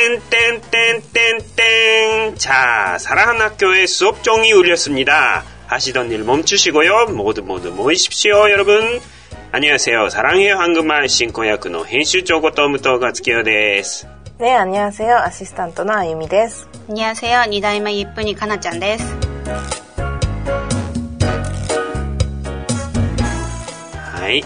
땡땡땡땡땡. 자, 사랑하는 학교의 수업 종이 울렸습니다. 하시던 일 멈추시고요. 모두 모두 모이십시오, 여러분. 안녕하세요. 사랑해요 한국말 신고야쿠의編集 조고토무토 가츠키요 です. 네, 안녕하세요. 아시스탄트의 아유미 です. 안녕하세요. 니다이마 예쁜이 가나ちゃん です. 하이.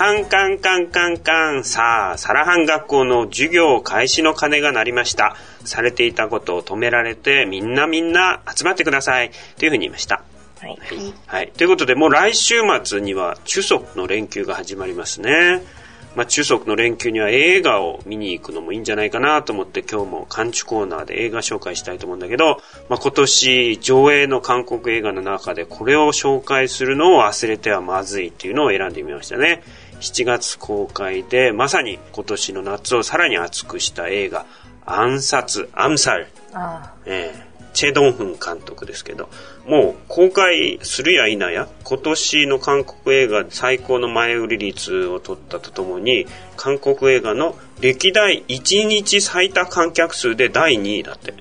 カンカンカンカンカン。さあ、サラハン学校の授業開始の鐘が鳴りました。されていたことを止められて、みんなみんな集まってください。というふうに言いました。はい。はい。ということで、もう来週末には中足の連休が始まりますね。まあ、中足の連休には映画を見に行くのもいいんじゃないかなと思って今日も完治コーナーで映画紹介したいと思うんだけど、まあ、今年上映の韓国映画の中でこれを紹介するのを忘れてはまずいっていうのを選んでみましたね。7月公開で、まさに今年の夏をさらに熱くした映画、暗殺、アムサル。えーチェ・ドンフン監督ですけど、もう公開するや否や、今年の韓国映画最高の前売り率を取ったとともに、韓国映画の歴代1日最多観客数で第2位だって。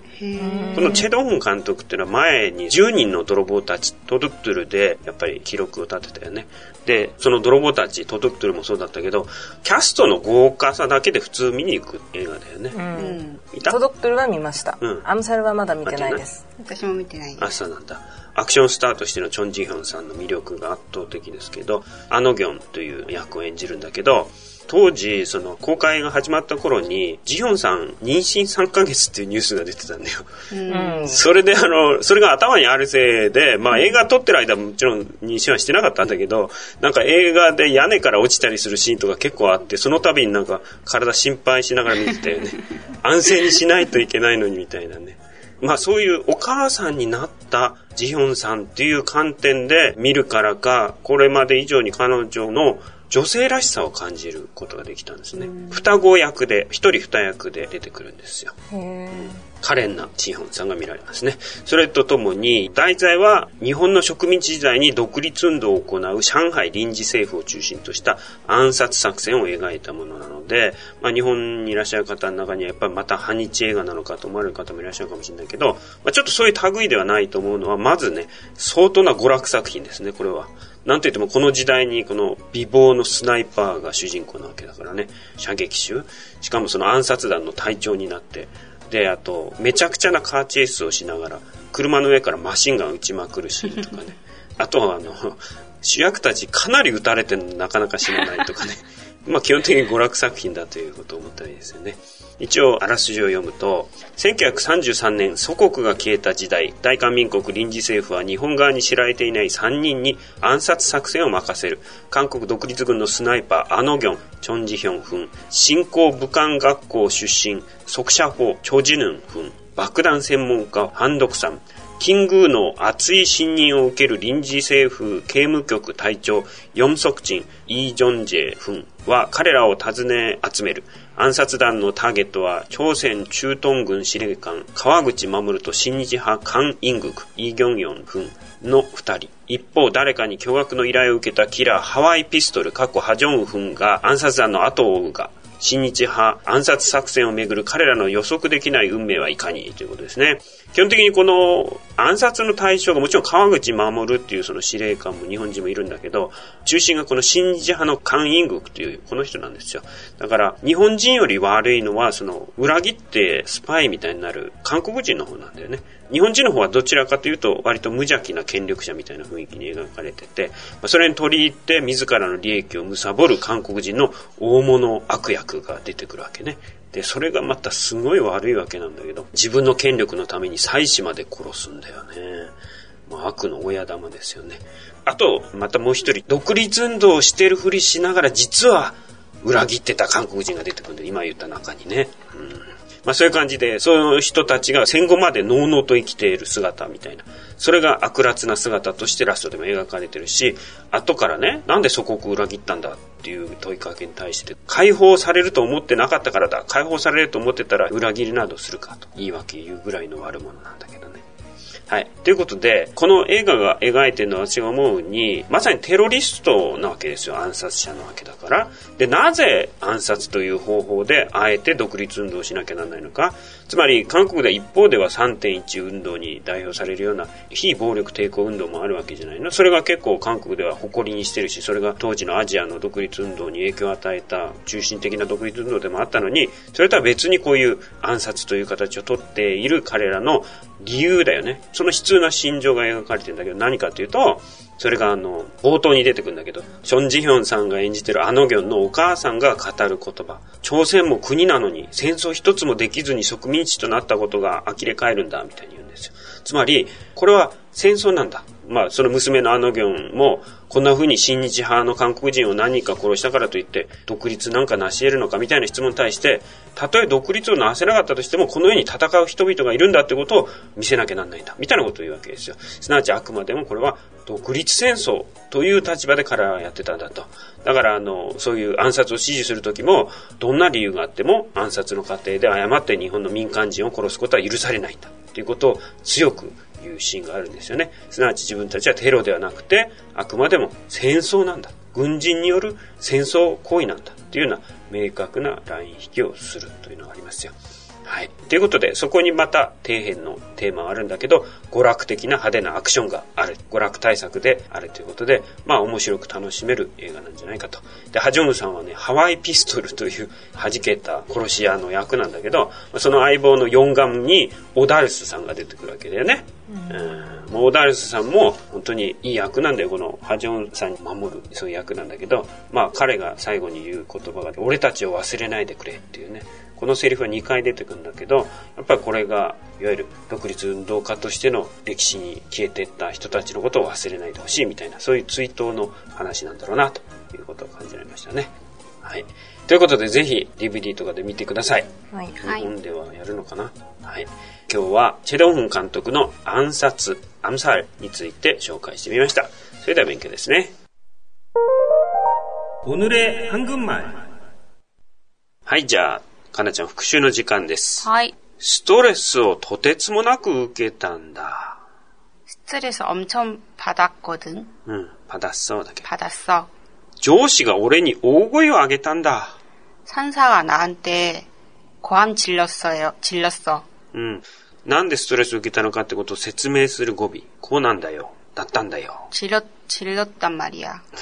このチェ・ドン監督っていうのは前に10人の泥棒たち、トドゥクトゥルでやっぱり記録を立てたよね。で、その泥棒たち、トドゥクトゥルもそうだったけど、キャストの豪華さだけで普通見に行く映画だよね。うん。トドゥクトゥルは見ました。うん。アムサルはまだ見てないです。私も見てないです。あ、そうなんだ。アクションスターとしてのチョン・ジヒョンさんの魅力が圧倒的ですけど、アノギョンという役を演じるんだけど、当時、その公開が始まった頃に、ジヒョンさん妊娠3ヶ月っていうニュースが出てたんだよ。うん、それであの、それが頭にあるせいで、まあ映画撮ってる間もちろん妊娠はしてなかったんだけど、なんか映画で屋根から落ちたりするシーンとか結構あって、その度になんか体心配しながら見てたよね。安静にしないといけないのにみたいなね。まあそういうお母さんになったジヒョンさんっていう観点で見るからか、これまで以上に彼女の女性らしさを感じることができたんですね。双子役で、一人二役で出てくるんですよ。可憐なチーホンさんが見られますね。それとともに、題材は日本の植民地時代に独立運動を行う上海臨時政府を中心とした暗殺作戦を描いたものなので、まあ、日本にいらっしゃる方の中にはやっぱりまた反日映画なのかと思われる方もいらっしゃるかもしれないけど、まあ、ちょっとそういう類ではないと思うのは、まずね、相当な娯楽作品ですね、これは。なんといってもこの時代にこの美貌のスナイパーが主人公なわけだからね、射撃手。しかもその暗殺団の隊長になって、で、あと、めちゃくちゃなカーチェイスをしながら、車の上からマシンガン撃ちまくるシーンとかね。あとはあの、主役たちかなり撃たれてるのなかなか死なないとかね。まあ基本的に娯楽作品だということを思ったらいいですよね。一応、あらすじを読むと、1933年、祖国が消えた時代、大韓民国臨時政府は日本側に知られていない3人に暗殺作戦を任せる。韓国独立軍のスナイパー、アノギョン、チョンジヒョンフン、新興武漢学校出身、速射砲、チョジヌンフン、爆弾専門家、ハンドクさん、キングの熱い信任を受ける臨時政府刑務局隊長、ヨンソクチン、イージョンジェフンは彼らを訪ね集める。暗殺団のターゲットは、朝鮮中東軍司令官、川口守と新日派カン・イングク、イ・ギョンヨンフンの二人。一方、誰かに巨額の依頼を受けたキラー、ハワイピストル、過去ハジョンフンが暗殺団の後を追うが、新日派暗殺作戦をめぐる彼らの予測できない運命はいかにということですね。基本的にこの暗殺の対象がもちろん川口守っていうその司令官も日本人もいるんだけど、中心がこの新日派のカン・イングクというこの人なんですよ。だから日本人より悪いのはその裏切ってスパイみたいになる韓国人の方なんだよね。日本人の方はどちらかというと割と無邪気な権力者みたいな雰囲気に描かれてて、それに取り入って自らの利益を貪る韓国人の大物悪役が出てくるわけね。で、それがまたすごい悪いわけなんだけど、自分の権力のために妻子まで殺すんだよね。まあ、悪の親玉ですよね。あと、またもう一人、独立運動をしてるふりしながら、実は裏切ってた韓国人が出てくるんで、今言った中にね。うんまあそういう感じで、そういう人たちが戦後までのうのうと生きている姿みたいな。それが悪辣な姿としてラストでも描かれてるし、後からね、なんで祖国を裏切ったんだっていう問いかけに対して、解放されると思ってなかったからだ。解放されると思ってたら裏切りなどするかと言い訳言うぐらいの悪者なんだけどね。はい。ということで、この映画が描いてるのは私が思うに、まさにテロリストなわけですよ。暗殺者なわけだから。で、なぜ暗殺という方法で、あえて独立運動をしなきゃならないのか。つまり、韓国では一方では3.1運動に代表されるような非暴力抵抗運動もあるわけじゃないの。それが結構韓国では誇りにしてるし、それが当時のアジアの独立運動に影響を与えた中心的な独立運動でもあったのに、それとは別にこういう暗殺という形をとっている彼らの理由だよね。その悲痛な心情が描かれてるんだけど、何かというと、それがあの、冒頭に出てくるんだけど、ション・ジヒョンさんが演じてるあのギョンのお母さんが語る言葉。朝鮮も国なのに戦争一つもできずに植民地となったことが呆れ返るんだ、みたいに言うんですよ。つまり、これは戦争なんだ。まあ、その娘のアノギョンも、こんな風に親日派の韓国人を何人か殺したからといって、独立なんか成し得るのかみたいな質問に対して、たとえ独立をなせなかったとしても、この世に戦う人々がいるんだってことを見せなきゃなんないんだ。みたいなことを言うわけですよ。すなわちあくまでもこれは独立戦争という立場で彼らはやってたんだと。だから、あの、そういう暗殺を支持するときも、どんな理由があっても暗殺の過程で誤って日本の民間人を殺すことは許されないんだ。ということを強くいうシーンがあるんですよね。すなわち自分たちはテロではなくて、あくまでも戦争なんだ。軍人による戦争行為なんだ。というような明確なライン引きをするというのがありますよ。はい。ということで、そこにまた底辺のテーマがあるんだけど、娯楽的な派手なアクションがある。娯楽対策であるということで、まあ面白く楽しめる映画なんじゃないかと。で、ハジョングさんはね、ハワイピストルという 弾けた殺し屋の役なんだけど、その相棒のヨンガムにオダルスさんが出てくるわけだよね。うん、もうオダルスさんも本当にいい役なんだよ。このハジョンさんに守る、そういう役なんだけど、まあ彼が最後に言う言葉が、俺たちを忘れないでくれっていうね。このセリフは2回出てくるんだけど、やっぱりこれが、いわゆる独立運動家としての歴史に消えていった人たちのことを忘れないでほしいみたいな、そういう追悼の話なんだろうな、ということを感じられましたね。はい。ということで、ぜひ DVD とかで見てください。はい。日本ではやるのかなはい。今日は、チェドンフン監督の暗殺、アムサールについて紹介してみました。それでは勉強ですね。오늘의한국말はい、じゃあ、 かなちゃん復習の時間です。はい。ストレスをとてつもなく受けたんだ。ストレス엄청받았거든うん、받았어だけ。받았어上司が俺に大声を上げたんだ。산사가나한테고함질렀어요질렀어うん。なんでストレスを受けたのかってことを説明する語尾。こうなんだよ。だったんだよ。질렀질렀단말이야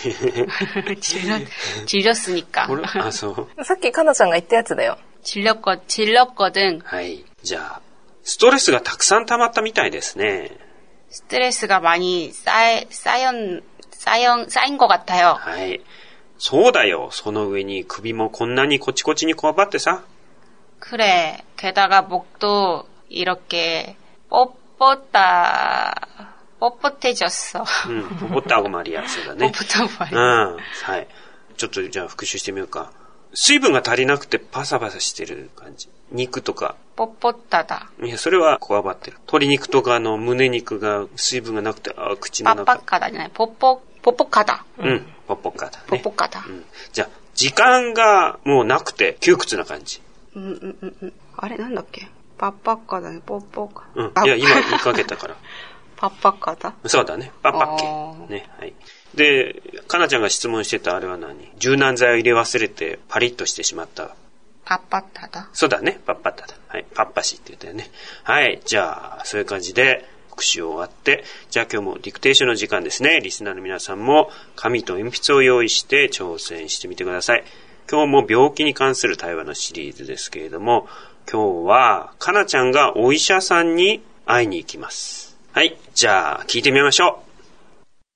질렀질렀으니까あ、そう。さっきかなちゃんが言ったやつだよ。 질렀거, 질렀거든. はい。じゃあ、ストレスがたくさん溜まったみたいですね。 스트레스가 많이 쌓, 쌓연, 쌓연, 쌓인 것 같아요. はい。そうだよ。その上に首もこんなにコチコチにこわばってさ。 그래. 게다가 목도 이렇게 뻣뻣다, 뻣뻣해졌어. 응, 뻣뻣하고 말이야. そうだね. 뻣뻣하고 말이야. 응, はい。ちょっとじゃあ復習してみようか。 水分が足りなくてパサパサしてる感じ。肉とか。ポッポッタだ。いや、それはこわばってる。鶏肉とかの胸肉が水分がなくて、あ、口の中。パッパッカだじゃない。ポッポ、ポッポッカだ。うん、ポッポッカだ、ね。ポッポッカだ。うん。じゃあ、時間がもうなくて窮屈な感じ。うんうんうんうん。あれなんだっけ？パッパッカだね、ポッポッカ。うん。いや、今言いかけたから。パッパッカだ？そうだね。パッパッケ。ね、はい。で、かなちゃんが質問してたあれは何？柔軟剤を入れ忘れてパリッとしてしまった。パッパッタだ。そうだね。パッパッタだ。はい。パッパシって言ったよね。はい。じゃあ、そういう感じで、復習終わって、じゃあ今日もディクテーションの時間ですね。リスナーの皆さんも紙と鉛筆を用意して挑戦してみてください。今日も病気に関する対話のシリーズですけれども、今日は、かなちゃんがお医者さんに会いに行きます。 はい。じゃあ、聞いてみましょ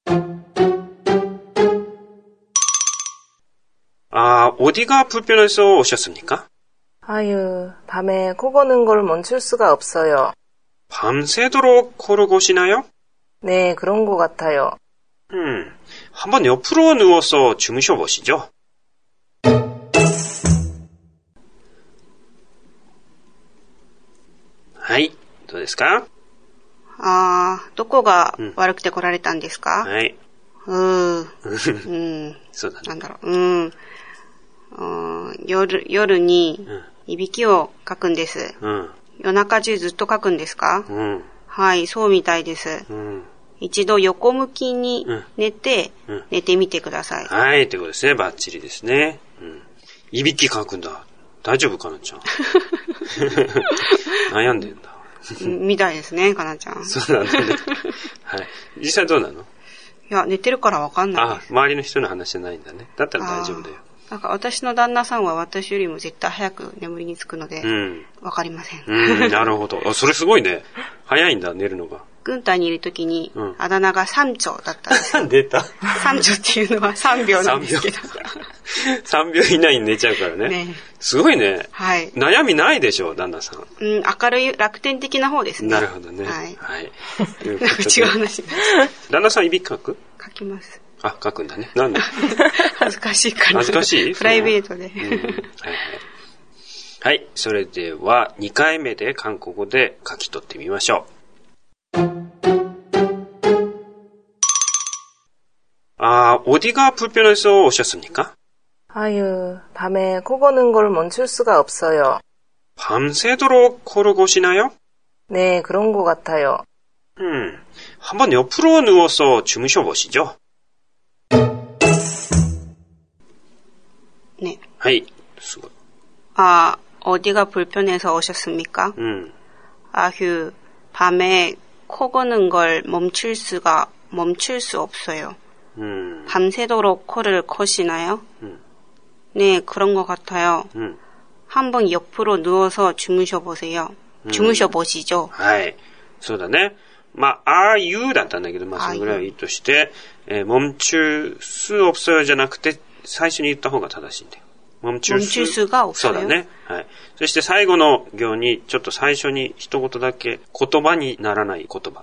う。 아, 어디가 불편해서 오셨습니까? 아유, 밤에 코 고는 걸 멈출 수가 없어요. 밤새도록 코를 고시나요? 네, 그런 것 같아요. 음, 한번 옆으로 누워서 주무셔 보시죠. 하이, どうですか? 아, どこが悪くて来られたんですか?はい。うー、うん。そうだね。なんだろう。うん。夜、夜に、いびきをかくんです。うん。夜中中ずっとかくんですか？うん。はい、そうみたいです。うん、一度横向きに寝て、うん、寝てみてください。はい、ということですね。バッチリですね。うん。いびきかくんだ。大丈夫かなちゃん。悩んでんだ。みたいですね、かなちゃん。そうなんだね。はい。実際どうなの？いや、寝てるからわかんない。あ、周りの人の話じゃないんだね。だったら大丈夫だよ。なんか私の旦那さんは私よりも絶対早く眠りにつくので、わ、かりません。うん、なるほど。あ、それすごいね。早いんだ、寝るのが。軍隊にいるときに、あだ名が三丁だったんですよ。出た。三丁っていうのは3秒なんですけど。3秒以内に寝ちゃうからね。ねすごいね。はい。悩みないでしょ、旦那さん。うん、明るい、楽天的な方ですね。なるほどね。はい。はい。なんか違う話旦那さんいびきかく書きます。あ、書くんだね。なんで恥ずかしいから。恥ずかしいプライベートで。はいはい。はい。それでは、2回目で韓国語で書き取ってみましょう。아 어디가 불편해서 오셨습니까? 아유, 밤에 코 고는 걸 멈출 수가 없어요. 밤새도록 코를 고시나요? 네, 그런 것 같아요. 음, 한번 옆으로 누워서 주무셔 보시죠. 네. 하이, 수고. 아, 어디가 불편해서 오셨습니까? 음. 아휴, 밤에 코 고는 걸 멈출 수가, 멈출 수 없어요. 음. 밤새도록 코를 코시나요? 음. 네, 그런 것 같아요. 음. 한번 옆으로 누워서 주무셔 보세요. 주무셔 보시죠. はい。そうだね。まあ、ああいうだったんだけど、まあ、それぐらいいいとして、えー、멈출す없어요지ゃなくて、最初に言った方が正しいんだよ。 멈출, 멈출 수가 없어요. そうだね。はい。そして最後の行にちょっと最初に一言だけ言葉にならない言葉。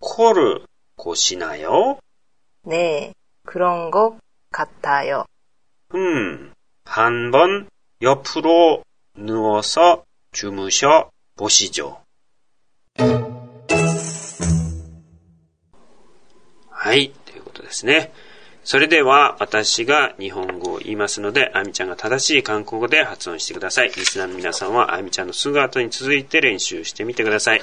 코를 고시나요? 네, 그런 것 같아요. 음, 한번 옆으로 누워서 주무셔 보시죠. はい、ということですね。それでは、私が日本語を言いますので、あみちゃんが正しい韓国語で発音してください。リスナーの皆さんは、あみちゃんのすぐ後に続いて練習してみてください。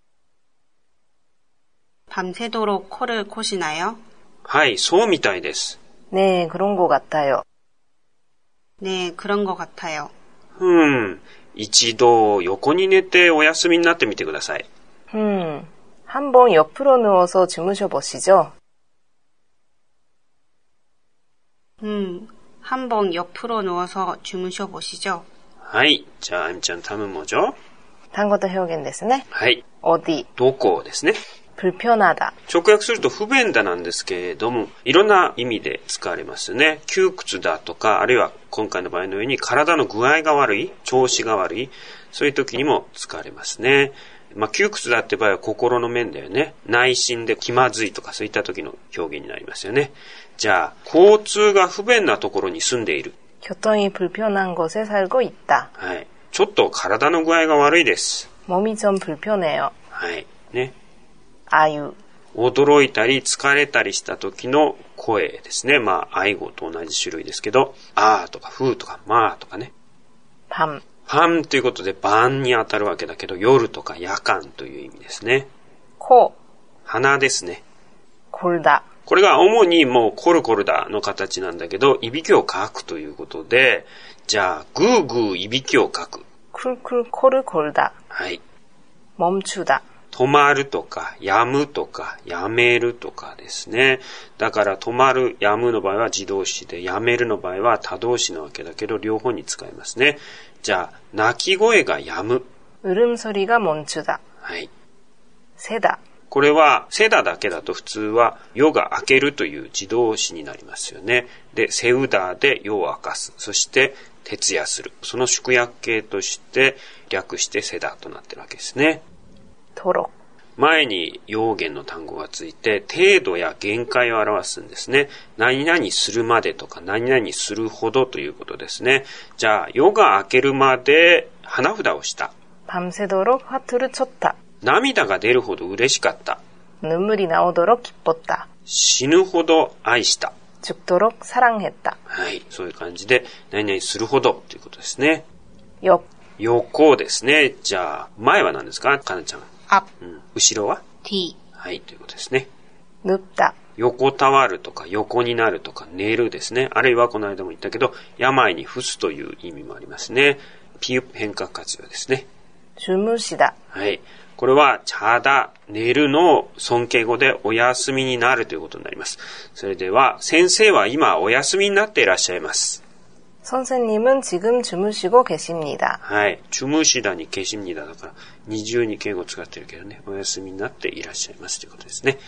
밤새도록 코를 코시나요? はい、そうみたいです。 네, 그런 것 같아요. 네, 그런 것 같아요. うん。一度横に寝てお休みになってみてください。 음, 한번 옆으로 누워서 주무셔 보시죠. 음, 한번 옆으로 누워서 주무셔 보시죠. はい。じゃあ、あみちゃん、たむもじょ 단어도 표현ですね. はい。 어디, どこですね。 불편하다. 直訳すると不便だなんですけれども、いろんな意味で使われますね。窮屈だって場合は心の面だよね。内心で気まずいとかそういった時の表現になりますよね。じゃあ、交通が不便なところに住んでいる。 교통이 불편한 곳에 살고 있다. はい。ちょっと体の具合が悪いです。몸이좀불편해요。はい。ね。 あゆ。驚いたり疲れたりした時の声ですね。まあ、愛語と同じ種類ですけど、あーとかふーとかまあとかね。パン。パンということで晩に当たるわけだけど、夜とか夜間という意味ですね。こう。鼻ですね。コルダ。これが主にもうコルコルダの形なんだけど、いびきをかくということで、じゃあ、ぐーぐーいびきをかく。くるくるコルコルダ。はい。もんちゅだ。止まるとか、やむとか、やめるとかですね。だから止まる、やむの場合は自動詞で、やめるの場合は他動詞なわけだけど、両方に使いますね。じゃあ、泣き声がやむ。울음소리가멈추다はい。せだ。これは、せだだけだと普通は、夜が明けるという自動詞になりますよね。で、せうだで夜を明かす。そして、徹夜する。その縮約形として略してセダとなってるわけですね。 とろ。前に用言の単語がついて、程度や限界を表すんですね。何々するまでとか、何々するほどということですね。じゃあ、夜が明けるまで花札をした。밤새도록화투를쳤다涙が出るほど嬉しかった。눈물이나오도록기뻤다死ぬほど愛した。 죽도록 사랑했다. はい。そういう感じで、 何々 する ほど という ことですね. 옆. 横ですね。じゃあ、前は何ですかかなちゃん。 앞. うん後ろは 뒤. はい、ということですね。 눕다. 横たわるとか横になるとか寝るですね。あるいはこの間も言ったけど、病に伏すという意味もありますね。 주무시다. これは、チャダ、寝るの尊敬語でお休みになるということになります。それでは、先生は今お休みになっていらっしゃいます。 선생님은지금주무시고계십니 다。 はい。주무시다に계십니다だから、二重に敬語使ってるけどね、お休みになっていらっしゃいますということですね。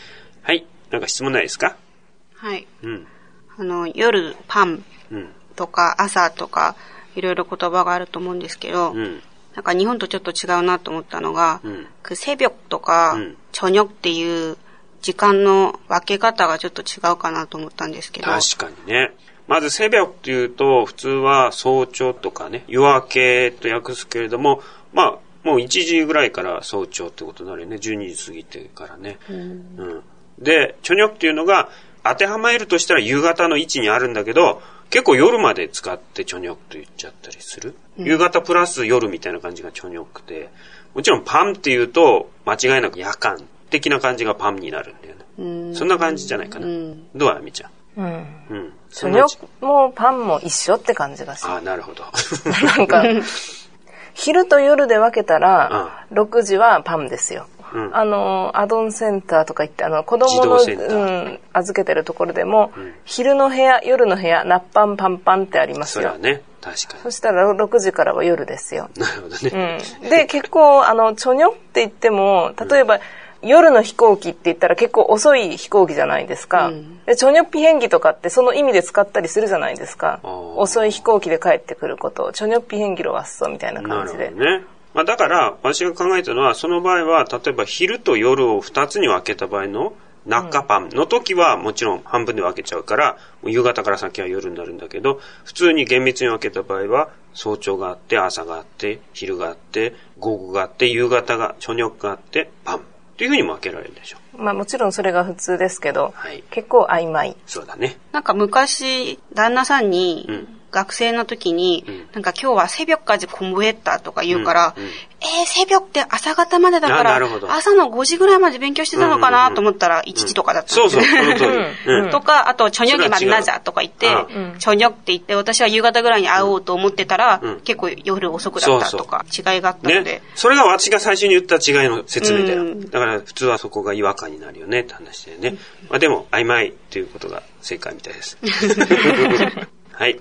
はい。なんか質問ないですかはい。うん。あの、夜、パンとか、朝とか、いろいろ言葉があると思うんですけど、うん、なんか日本とちょっと違うなと思ったのが、うん、く새벽とか、うん、저녁っていう時間の分け方がちょっと違うかなと思ったんですけど。確かにね。 まずセベオっていうと、普通は早朝とかね、夜明けと訳すけれども、まあ、もう1時ぐらいから早朝ってことになるよね。12時過ぎてからね。うん、うん、で、チョニョくっていうのが、当てはまえるとしたら夕方の位置にあるんだけど、結構夜まで使ってチョニョクと言っちゃったりする。うん、夕方プラス夜みたいな感じがチョニョクで、もちろんパンっていうと、間違いなく夜間的な感じがパンになるんだよね。そんな感じじゃないかな。どうあみちゃん？うん。うん。もパンも一緒って感じがする。あ、なるほど。なんか、昼と夜で分けたら、う6時はパンですよ。うん、あの、アドンセンターとか行って、あの、子供の、うん、預けてるところでも、うん、昼の部屋、夜の部屋、ナッパンパンパンってありますよ。そね。確かに。そしたら6時からは夜ですよ。なるほどね。うん、で、結構、あの、ちょにょって言っても、例えば、夜の飛行機って言ったら結構遅い飛行機じゃないですか。うん、で、チョニョッピ変機とかってその意味で使ったりするじゃないですか。遅い飛行機で帰ってくることを、チョニョッピ変機ロワッソみたいな感じで。ね。まあ、だから、私が考えたのは、その場合は、例えば昼と夜を2つに分けた場合の中パンの時はもちろん半分で分けちゃうから、夕方から先は夜になるんだけど、普通に厳密に分けた場合は、早朝があって、朝があって、昼があって、午後があって、夕方が、初日があって、パン。というふうにも分けられるでしょう。まあもちろんそれが普通ですけど、はい、結構曖昧。そうだね。なんか昔、旦那さんに、うん学生の時に、うん、なんか今日は새벽까지공부했다とか言うから、うんうん、えー、새벽って朝方までだから、朝の5時ぐらいまで勉強してたのかなと思ったら1時とかだったんですよ。そうそう、その通り。とか、あと、저녁이만나자とか言って、저녁って言って、私は夕方ぐらいに会おうと思ってたら、結構夜遅くだったとか、違いがあったので、ね。それが私が最初に言った違いの説明だよ。だから普通はそこが違和感になるよねって話だよね。まあでも、曖昧ということが正解みたいです。はい。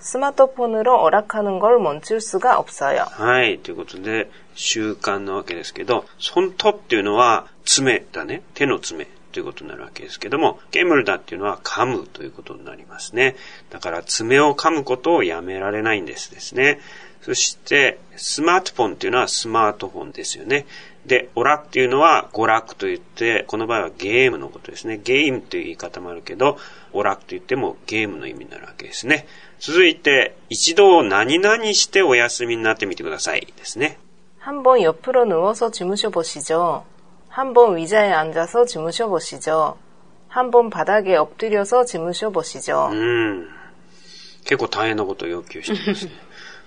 スマートフォン으로오락하는걸멈출수가없어요はい。ということで、習慣なわけですけど、손톱っていうのは爪だね。手の爪。ということになるわけですけども、ゲムルだっていうのは噛むということになりますね。だから爪を噛むことをやめられないんですですね。そして、スマートフォンっていうのはスマートフォンですよね。で、オラっていうのは娯楽と言って、この場合はゲームのことですね。ゲームという言い方もあるけど、オラと言ってもゲームの意味になるわけですね。 続いて、一度何々してお休みになってみてくださいですね。한번옆으로누워서주무셔보시죠한번의자에앉아서주무셔보시죠한번바닥에엎드려서주무셔보시죠うん。結構大変なことを要求してますね。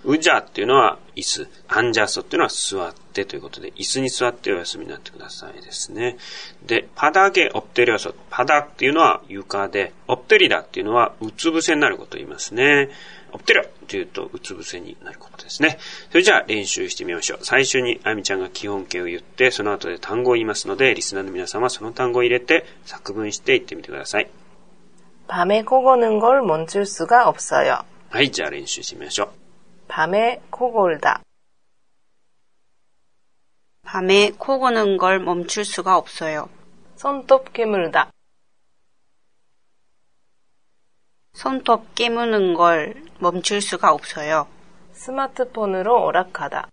うじゃっていうのは椅子。アンジャソっていうのは座ってということで、椅子に座ってお休みになってくださいですね。で、パダゲオプテリオソ。パダっていうのは床で、オプテリダっていうのはうつ伏せになることを言いますね。オプテリオというとうつ伏せになることですね。それじゃあ練習してみましょう。最初にあゆみちゃんが基本形を言って、その後で単語を言いますので、リスナーの皆さんはその単語を入れて作文して言ってみてください。밤에코고는걸멈출수가없어요はい、じゃあ練習してみましょう。 밤에 코 골다. 밤에 코 고는 걸 멈출 수가 없어요. 손톱 깨물다. 손톱 깨무는 걸 멈출 수가 없어요. 스마트폰으로 오락하다.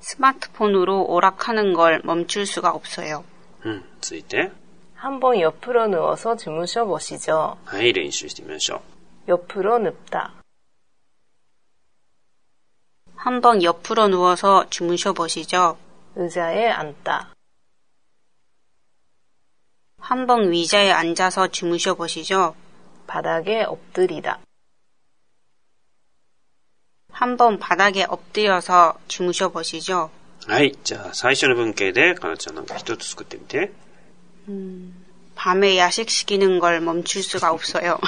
스마트폰으로 오락하는 걸 멈출 수가 없어요. 음, 続いて 한번 옆으로 누워서 주무셔 보시죠. はい練習してみましょう 옆으로 눕다. 한번 옆으로 누워서 주무셔 보시죠. 의자에 앉다. 한번 의자에 앉아서 주무셔 보시죠. 바닥에 엎드리다. 한번 바닥에 엎드려서 주무셔 보시죠. はい。じゃあ、最初の文系で、かなちゃんなんか一つ作ってみて。 음, 밤에 야식 시키는 걸 멈출 수가 없어요.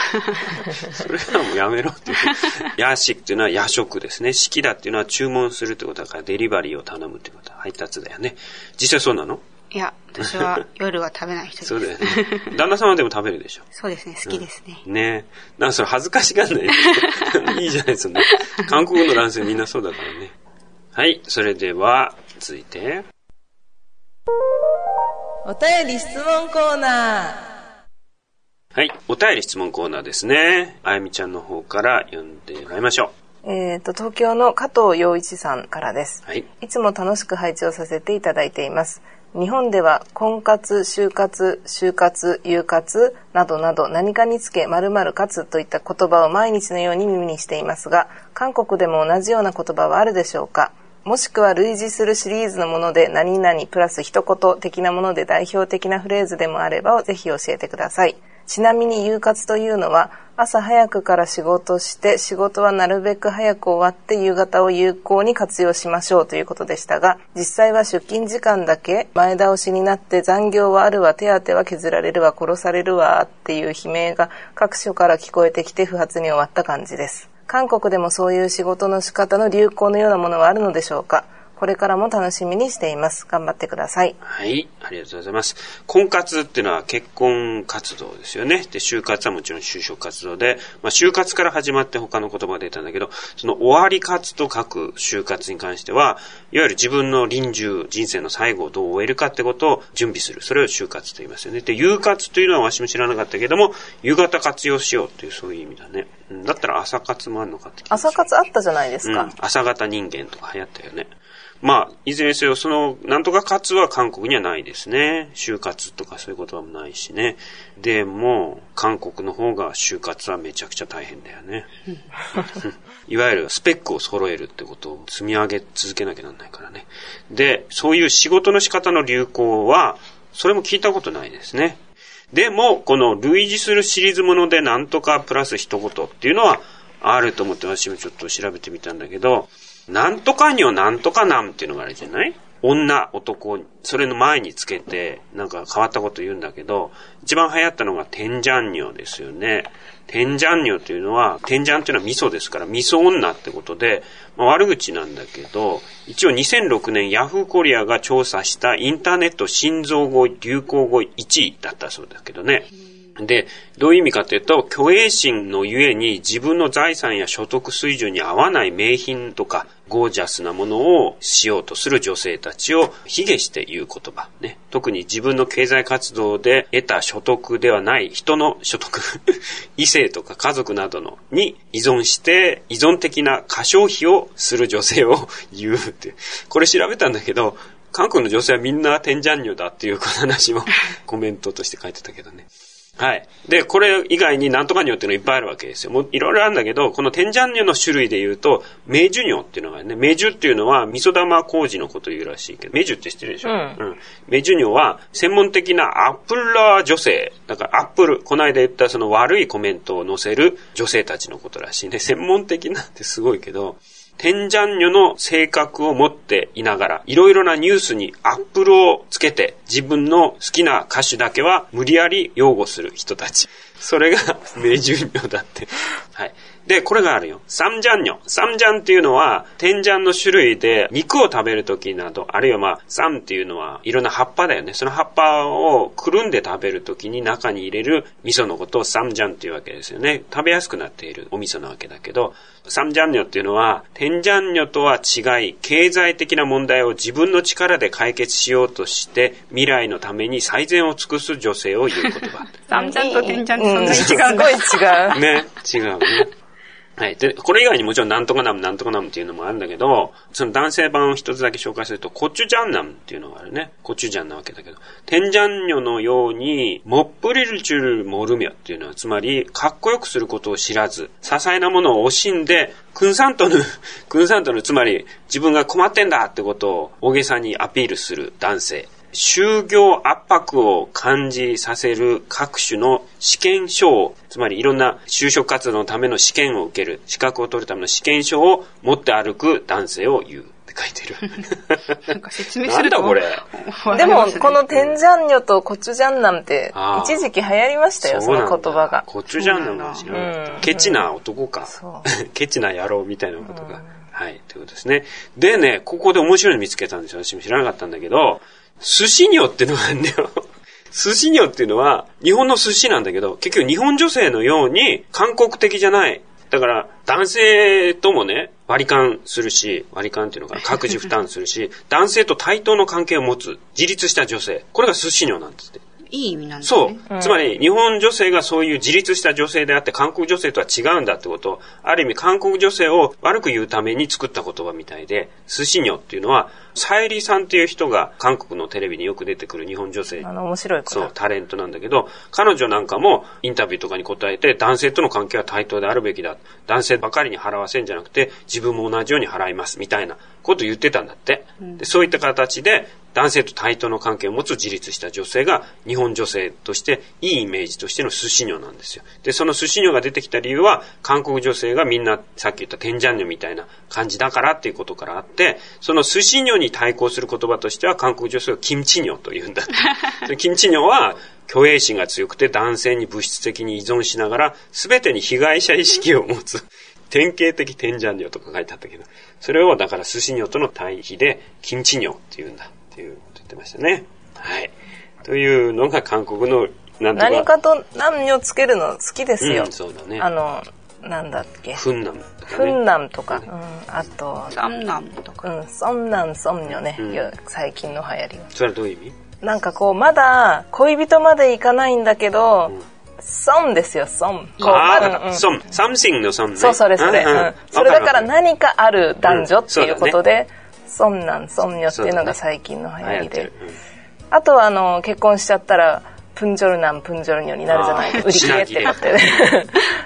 それはもうやめろっていう。ヤシックというのは夜食ですね。式だっていうのは注文するってことだからデリバリーを頼むってこと。配達だよね。実際そうなのいや、私は夜は食べない人です。そうだよね。旦那様でも食べるでしょ。そうですね、好きですね。うん、ねなんかそれ恥ずかしがんない。いいじゃないですか、ね。韓国の男性みんなそうだからね。はい、それでは、続いて。 お便り質問コーナー。はい。お便り質問コーナーですね。あやみちゃんの方から読んでもらいましょう。えっ、と、東京の加藤洋一さんからです。はい。いつも楽しく配置をさせていただいています。日本では婚活、就活、就活、誘活などなど何かにつけ〇〇活といった言葉を毎日のように耳にしていますが、韓国でも同じような言葉はあるでしょうか？もしくは類似するシリーズのもので何々プラス一言的なもので代表的なフレーズでもあればぜひ教えてください。ちなみに夕活というのは朝早くから仕事して仕事はなるべく早く終わって夕方を有効に活用しましょうということでしたが実際は出勤時間だけ前倒しになって残業はあるわ手当は削られるわ殺されるわっていう悲鳴が各所から聞こえてきて不発に終わった感じです。韓国でもそういう仕事の仕方の流行のようなものはあるのでしょうか？これからも楽しみにしています。頑張ってください。はい。ありがとうございます。婚活っていうのは結婚活動ですよね。で、就活はもちろん就職活動で、まあ、就活から始まって他の言葉が出たんだけど、その終わり活と書く就活に関しては、いわゆる自分の臨終、人生の最後をどう終えるかってことを準備する。それを就活と言いますよね。で、夕活というのはわしも知らなかったけども、夕方活用しようっていうそういう意味だね。だったら朝活もあるのかって朝活あったじゃないですか。うん、朝型人間とか流行ったよね。まあ、いずれにせよ、その、なんとか活は韓国にはないですね。就活とかそういうことはないしね。でも、韓国の方が就活はめちゃくちゃ大変だよね。いわゆるスペックを揃えるってことを積み上げ続けなきゃなんないからね。で、そういう仕事の仕方の流行は、それも聞いたことないですね。でも、この類似するシリーズものでなんとかプラス一言っていうのはあると思って私もちょっと調べてみたんだけど、なんとかにはなんとかなんっていうのがあるじゃない？女、男、それの前につけて、なんか変わったこと言うんだけど、一番流行ったのが天ジャンニョですよね。天ジャンニョというのは、天ジャンというのは味噌ですから、味噌女ってことで、まあ、悪口なんだけど、一応2006年ヤフーコリアが調査したインターネット心臓語流行語1位だったそうだけどね。で、どういう意味かというと、虚栄心のゆえに自分の財産や所得水準に合わない名品とか、ゴージャスなものをしようとする女性たちを卑下して言う言葉。ね。特に自分の経済活動で得た所得ではない人の所得 異性とか家族などのに依存して依存的な過消費をする女性を言うって。これ調べたんだけど、韓国の女性はみんな天ジャンニョだっていう話もコメントとして書いてたけどね。はい。で、これ以外になんとか녀っていうのいっぱいあるわけですよ。もういろいろあるんだけど、この된장녀の種類で言うと、메주녀っていうのがね、메주 っていうのは味噌玉麹のこと言うらしいけど、메주 って知ってるでしょ、うん、うん。메주녀 は専門的な악플러 女性。だからアップル、この間言ったその悪いコメントを載せる女性たちのことらしいね。専門的なってすごいけど、된장녀の性格を持っていながら、いろいろなニュースに악플 をつけて、自分の好きな歌手だけは無理やり擁護する人たち。それが名人名だって。はい。で、これがあるよ。サムジャンニョ。サムジャンっていうのは、天ジャンの種類で、肉を食べるときなど、あるいはまあ、サムっていうのは、いろんな葉っぱだよね。その葉っぱをくるんで食べるときに中に入れる味噌のことをサムジャンっていうわけですよね。食べやすくなっているお味噌なわけだけど、サムジャンニョっていうのは、テンジャンニョとは違い、経済的な問題を自分の力で解決しようとして、未来のために最善を尽くす女性を言う言葉。サムジャンとテンジャンってそんなに違う、すごい違う。ね、違うね。はい。で、これ以外にもちろんなんとかナム、なんとかナムっていうのもあるんだけど、その男性版を一つだけ紹介すると、コチュジャンナムっていうのがあるね。コチュジャンなわけだけど、テンジャンニョのように、モップリルチュルモルミョっていうのは、つまり、かっこよくすることを知らず、些細なものを惜しんで、クンサントヌ、クンサントヌ、つまり、自分が困ってんだってことを大げさにアピールする男性。就業圧迫を感じさせる各種の試験書を、つまりいろんな就職活動のための試験を受ける、資格を取るための試験書を持って歩く男性を言う。って書いてる。なんか説明すると。これ。でも、このテンジャンニョとコチュジャンナムって、一時期流行りましたよ、その言葉が。コチュジャンナムは知らなかった。ケチな男か。ケチな野郎みたいなことが。はい、ということですね。でね、ここで面白いの見つけたんですよ。私も知らなかったんだけど、寿司尿ってのがあるんだよ。寿司尿っていうのは、日本の寿司なんだけど、結局日本女性のように韓国的じゃない。だから、男性ともね、割り勘するし、割り勘っていうのが各自負担するし、男性と対等の関係を持つ、自立した女性。これが寿司尿なんですって。いい意味なんですね。そう。つまり、日本女性がそういう自立した女性であって、韓国女性とは違うんだってことを、ある意味韓国女性を悪く言うために作った言葉みたいで、寿司女っていうのは、さゆりさんっていう人が韓国のテレビによく出てくる日本女性。あの、面白いそう、タレントなんだけど、彼女なんかもインタビューとかに答えて、男性との関係は対等であるべきだ。男性ばかりに払わせんじゃなくて、自分も同じように払います、みたいなことを言ってたんだって。でそういった形で、男性と対等の関係を持つ自立した女性が日本女性としていいイメージとしての寿司女なんですよ。で、その寿司女が出てきた理由は韓国女性がみんなさっき言った天ジャン女みたいな感じだからっていうことからあって、その寿司女に対抗する言葉としては韓国女性をキムチ女と言うんだ。キムチ女は虚栄心が強くて男性に物質的に依存しながら全てに被害者意識を持つ。典型的天ジャン女とか書いてあったけど、それをだから寿司女との対比で、キムチ女って言うんだ。っていうこと言ってましたね。はい。というのが韓国の何何かと何をつけるの好きですよ。うん、そうだね。あの、なんだっけ。フンナムとか、ね。フンナムとか。うん。あと、サンナムとか。うん。ソンナンソンニョね。うん、最近の流行りは。それはどういう意味？なんかこう、まだ恋人までいかないんだけど、うんソンですよ、썸。こう、まだ、うん、ソン。 something の 썸 ね。そう、それそれ。うん。それだから何かある男女っていうことで、썸남、썸녀っていうのが最近の流行りで。ねうん、あとは、あの、結婚しちゃったら、품절남、품절녀になるじゃない売り切れって言って。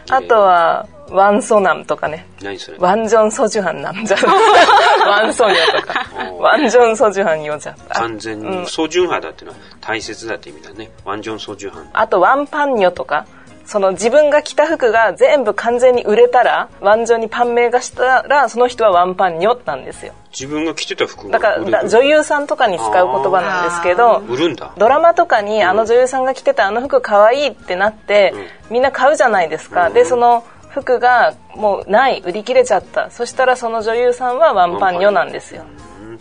あとは、완소남とかね。何それ？완전 소중한 남자 완소녀とか。ワンジョンソジュハンヨじゃ。完全に、ソジュンハだっていうのは大切だって意味だね。ワンジョンソジュハン。あと、ワンパンニョとか。その自分が着た服が全部完全に売れたら、ワンジョンにパン名がしたら、その人はワンパンニョなんですよ。自分が着てた服だから女優さんとかに使う言葉なんですけど売るんだ。ドラマとかにあの女優さんが着てたあの服かわいいってなって、うん、みんな買うじゃないですか、うん、でその服がもうない売り切れちゃった。そしたらその女優さんはワンパンニョなんですよ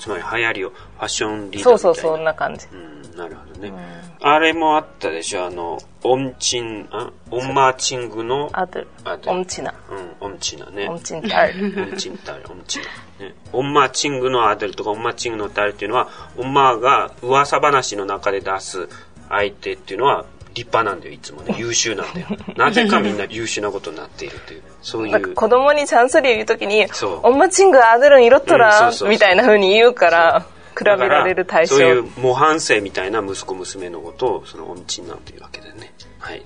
つまり流行りをファッションリーダーみたいな。そうそう、そんな感じ。うん、なるほどね。あれもあったでしょ、あの、オンチン、あオンマーチングのアドル。オンチナ。うん、オンチナね。オンチンタル。オンチンタル、オンチナ。ね、オンマーチングのアドルとかオンマーチングのタルっていうのは、オンマーが噂話の中で出す相手っていうのは、立派なんだよ、いつもね。優秀なんだよ。なぜかみんな優秀なことになっているという、そういう。子供にチャンスリー言うときに、オンマチングアドルンいろっとら、みたいな風に言うから、比べられる対象。そういう模範生みたいな息子娘のことを、その、おんちんなんていうわけでね。はい。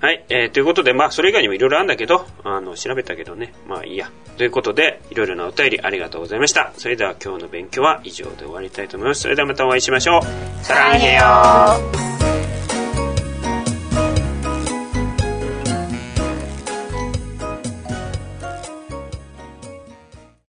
はい。えー、ということで、まあ、それ以外にもいろいろあるんだけど、あの、調べたけどね、まあいいや。ということで、いろいろなお便りありがとうございました。それでは今日の勉強は以上で終わりたいと思います。それではまたお会いしましょう。さらにへよ